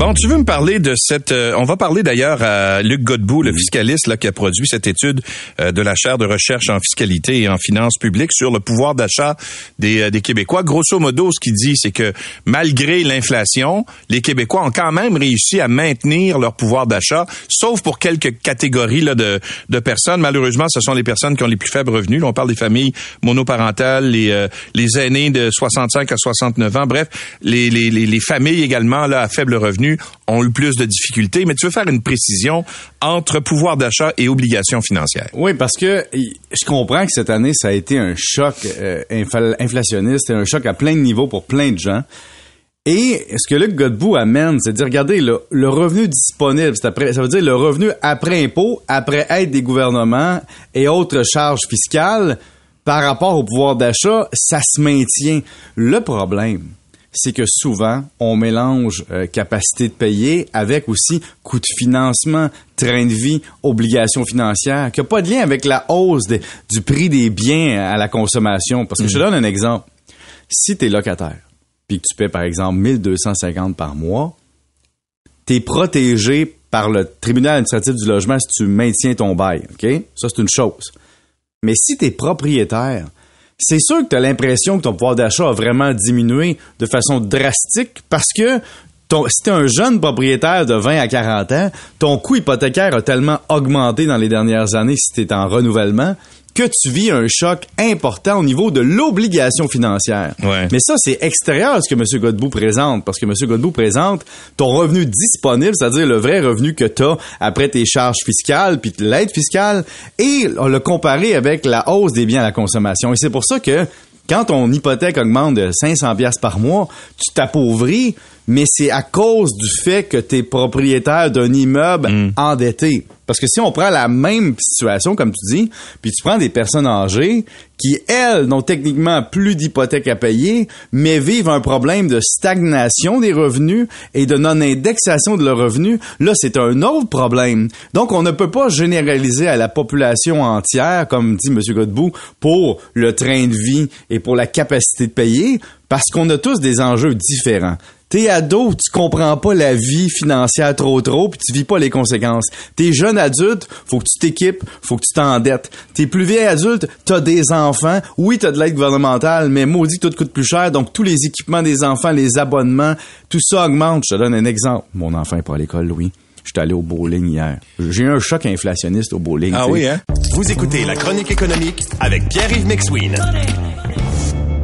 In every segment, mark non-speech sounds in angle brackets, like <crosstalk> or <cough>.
Bon, tu veux me parler de cette... euh, on va parler d'ailleurs à Luc Godbout, le fiscaliste là, qui a produit cette étude euh, de la chaire de recherche en fiscalité et en finances publiques sur le pouvoir d'achat des, euh, des Québécois. Grosso modo, ce qu'il dit, c'est que malgré l'inflation, les Québécois ont quand même réussi à maintenir leur pouvoir d'achat, sauf pour quelques catégories là, de, de personnes. Malheureusement, ce sont les personnes qui ont les plus faibles revenus. Là, on parle des familles monoparentales, les, euh, les aînés de 65 à 69 ans. Bref, les, les, les, les familles également là, à faible revenu ont eu plus de difficultés. Mais tu veux faire une précision entre pouvoir d'achat et obligations financières. Oui, parce que je comprends que cette année, ça a été un choc euh, infla- inflationniste et un choc à plein de niveaux pour plein de gens. Et ce que Luc Godbout amène, c'est de dire, regardez, le, revenu disponible, ça veut dire le revenu après impôt, après aide des gouvernements et autres charges fiscales, par rapport au pouvoir d'achat, ça se maintient. Le problème, c'est que souvent, on mélange euh, capacité de payer avec aussi coût de financement, train de vie, obligations financières, qui n'a pas de lien avec la hausse du prix des biens à la consommation. Parce que je te donne un exemple. Si tu es locataire, puis que tu paies par exemple 1250 par mois, tu es protégé par le tribunal administratif du logement si tu maintiens ton bail. OK? Ça, c'est une chose. Mais si tu es propriétaire, c'est sûr que tu as l'impression que ton pouvoir d'achat a vraiment diminué de façon drastique parce que ton, si tu un jeune propriétaire de 20 à 40 ans, ton coût hypothécaire a tellement augmenté dans les dernières années si tu es en renouvellement que tu vis un choc important au niveau de l'obligation financière. Ouais. Mais ça, c'est extérieur à ce que M. Godbout présente, parce que M. Godbout présente ton revenu disponible, c'est-à-dire le vrai revenu que tu as après tes charges fiscales, puis l'aide fiscale, et on l'a comparé avec la hausse des biens à la consommation. Et c'est pour ça que quand ton hypothèque augmente de 500 pièces par mois, tu t'appauvris, mais c'est à cause du fait que tu es propriétaire d'un immeuble endetté. Parce que si on prend la même situation, comme tu dis, puis tu prends des personnes âgées qui, elles, n'ont techniquement plus d'hypothèque à payer, mais vivent un problème de stagnation des revenus et de non-indexation de leurs revenus, là, c'est un autre problème. Donc, on ne peut pas généraliser à la population entière, comme dit M. Godbout, pour le train de vie et pour la capacité de payer, parce qu'on a tous des enjeux différents. T'es ado, tu comprends pas la vie financière trop trop, puis tu vis pas les conséquences. T'es jeune adulte, faut que tu t'équipes, faut que tu t'endettes. T'es plus vieil adulte, t'as des enfants, oui t'as de l'aide gouvernementale, mais maudit que tout coûte plus cher, donc tous les équipements des enfants, les abonnements, tout ça augmente. Je te donne un exemple. Mon enfant est pas à l'école, Louis. Je suis allé au bowling hier. J'ai eu un choc inflationniste au bowling. Ah oui, hein? Vous écoutez la chronique économique avec Pierre-Yves McSween.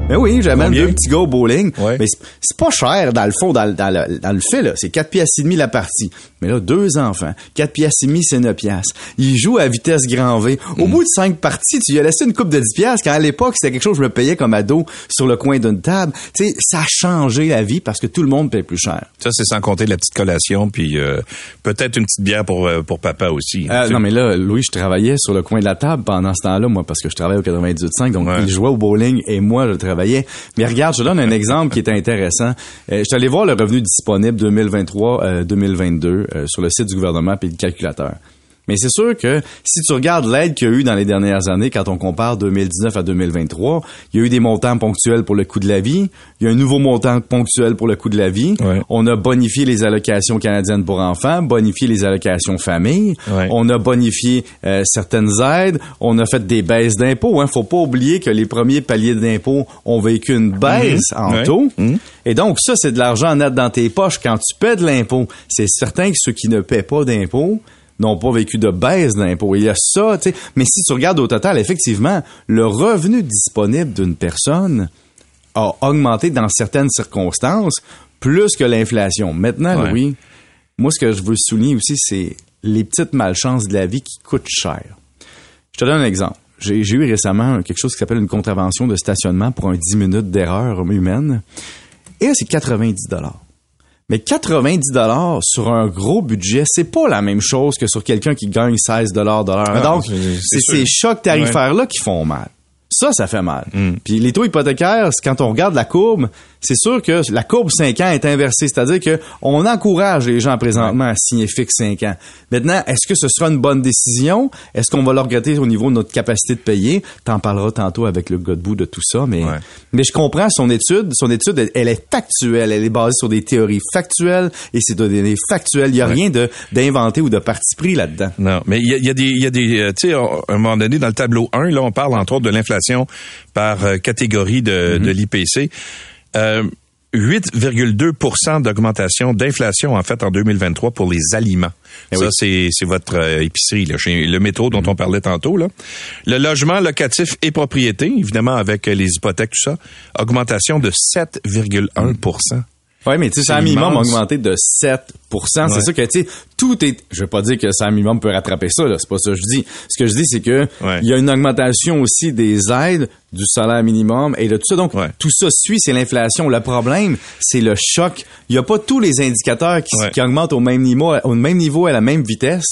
Mais oui, j'amène deux petits gars au bowling. Ouais. Mais c'est- pas cher dans le fond, dans, le- dans le, dans le fait, là. C'est 4 piastres et demi la partie. Mais là, deux enfants. 4 piastres et demi, c'est 9 piastres. Ils jouent à vitesse grand V. Mm. Au bout de cinq parties, tu lui as laissé une coupe de 10 piastres, quand à l'époque, c'était quelque chose que je me payais comme ado sur le coin d'une table. Tu sais, ça a changé la vie parce que tout le monde paye plus cher. Ça, c'est sans compter la petite collation, puis euh, peut-être une petite bière pour, euh, pour papa aussi. Euh, non, mais là, Louis, je travaillais sur le coin de la table pendant ce temps-là, moi, parce que je travaillais au 98.5, donc Ouais. il jouait au bowling et moi, je travaillais. Mais regarde, je donne un <laughs> exemple qui est intéressant. Euh, je suis allé voir le revenu disponible 2023-2022 euh, sur le site du gouvernement puis le calculateur. Mais c'est sûr que si tu regardes l'aide qu'il y a eu dans les dernières années, quand on compare 2019 à 2023, il y a eu des montants ponctuels pour le coût de la vie, il y a un nouveau montant ponctuel pour le coût de la vie, Ouais. on a bonifié les allocations canadiennes pour enfants, bonifié les allocations famille, Ouais. on a bonifié euh, certaines aides, on a fait des baisses d'impôts. Hein. Faut pas oublier que les premiers paliers d'impôts ont vécu une baisse en Ouais. taux. Mhm. Et donc, ça, c'est de l'argent net dans tes poches quand tu paies de l'impôt. C'est certain que ceux qui ne paient pas d'impôts n'ont pas vécu de baisse d'impôts. Il y a ça, tu sais. Mais si tu regardes au total, effectivement, le revenu disponible d'une personne a augmenté dans certaines circonstances plus que l'inflation. Maintenant, Ouais. Louis, moi, ce que je veux souligner aussi, c'est les petites malchances de la vie qui coûtent cher. Je te donne un exemple. J'ai eu récemment quelque chose qui s'appelle une contravention de stationnement pour un 10 minutes d'erreur humaine. Et là, c'est 90 dollars. Mais 90 dollars sur un gros budget, c'est pas la même chose que sur quelqu'un qui gagne 16 dollars de l'heure. Ah, Donc, c'est- ces chocs tarifaires-là qui font mal. Ça, ça fait mal. Puis les taux hypothécaires, quand on regarde la courbe, c'est sûr que la courbe 5 ans est inversée, c'est-à-dire que on encourage les gens présentement à signer fixe 5 ans. Maintenant, est-ce que ce sera une bonne décision? Est-ce qu'on va le regretter au niveau de notre capacité de payer? T'en parleras tantôt avec le Godbout de tout ça, mais, Ouais. mais je comprends son étude. Son étude, elle, elle est factuelle. Elle est basée sur des théories factuelles et c'est des données factuelles. Il y a rien de, d'inventé ou de parti pris là-dedans. Non, mais il y a, il y a des, y a des, euh, tu sais, à un moment donné dans le tableau 1, là, on parle entre autres de l'inflation par euh, catégorie de, de l'IPC. Euh, 8,2% d'augmentation d'inflation en fait en 2023 pour les aliments. Eh Ça oui. c'est votre euh, épicerie là, chez le métro dont on parlait tantôt là. Le logement locatif et propriété évidemment avec euh, les hypothèques tout ça, augmentation de 7,1 Oui, mais tu sais, C'est ça minimum a augmenté de 7 C'est Ouais. sûr que, tu sais, tout est... Je veux pas dire que ça minimum peut rattraper ça, là. C'est pas ça que je dis. Ce que je dis, c'est que Ouais. il y a une augmentation aussi des aides, du salaire minimum et de tout ça. Donc, Ouais. tout ça suit, c'est l'inflation. Le problème, c'est le choc. Il y a pas tous les indicateurs qui, augmentent au même niveau, au même niveau, à la même vitesse.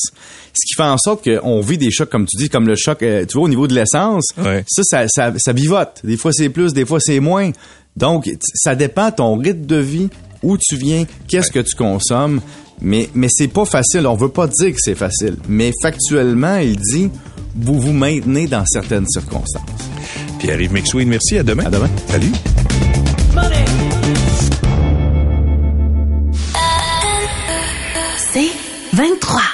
Ce qui fait en sorte qu'on vit des chocs, comme tu dis, comme le choc, euh, tu vois, au niveau de l'essence. Ça, ça, ça, ça vivote. Des fois, c'est plus, des fois, c'est moins. Donc, ça dépend de ton rythme de vie, où tu viens, qu'est-ce que tu consommes. Mais, mais c'est pas facile. On veut pas dire que c'est facile. Mais factuellement, il dit, vous vous maintenez dans certaines circonstances. Pierre-Yves McSween, merci. À demain. À demain. Salut. C'est 23.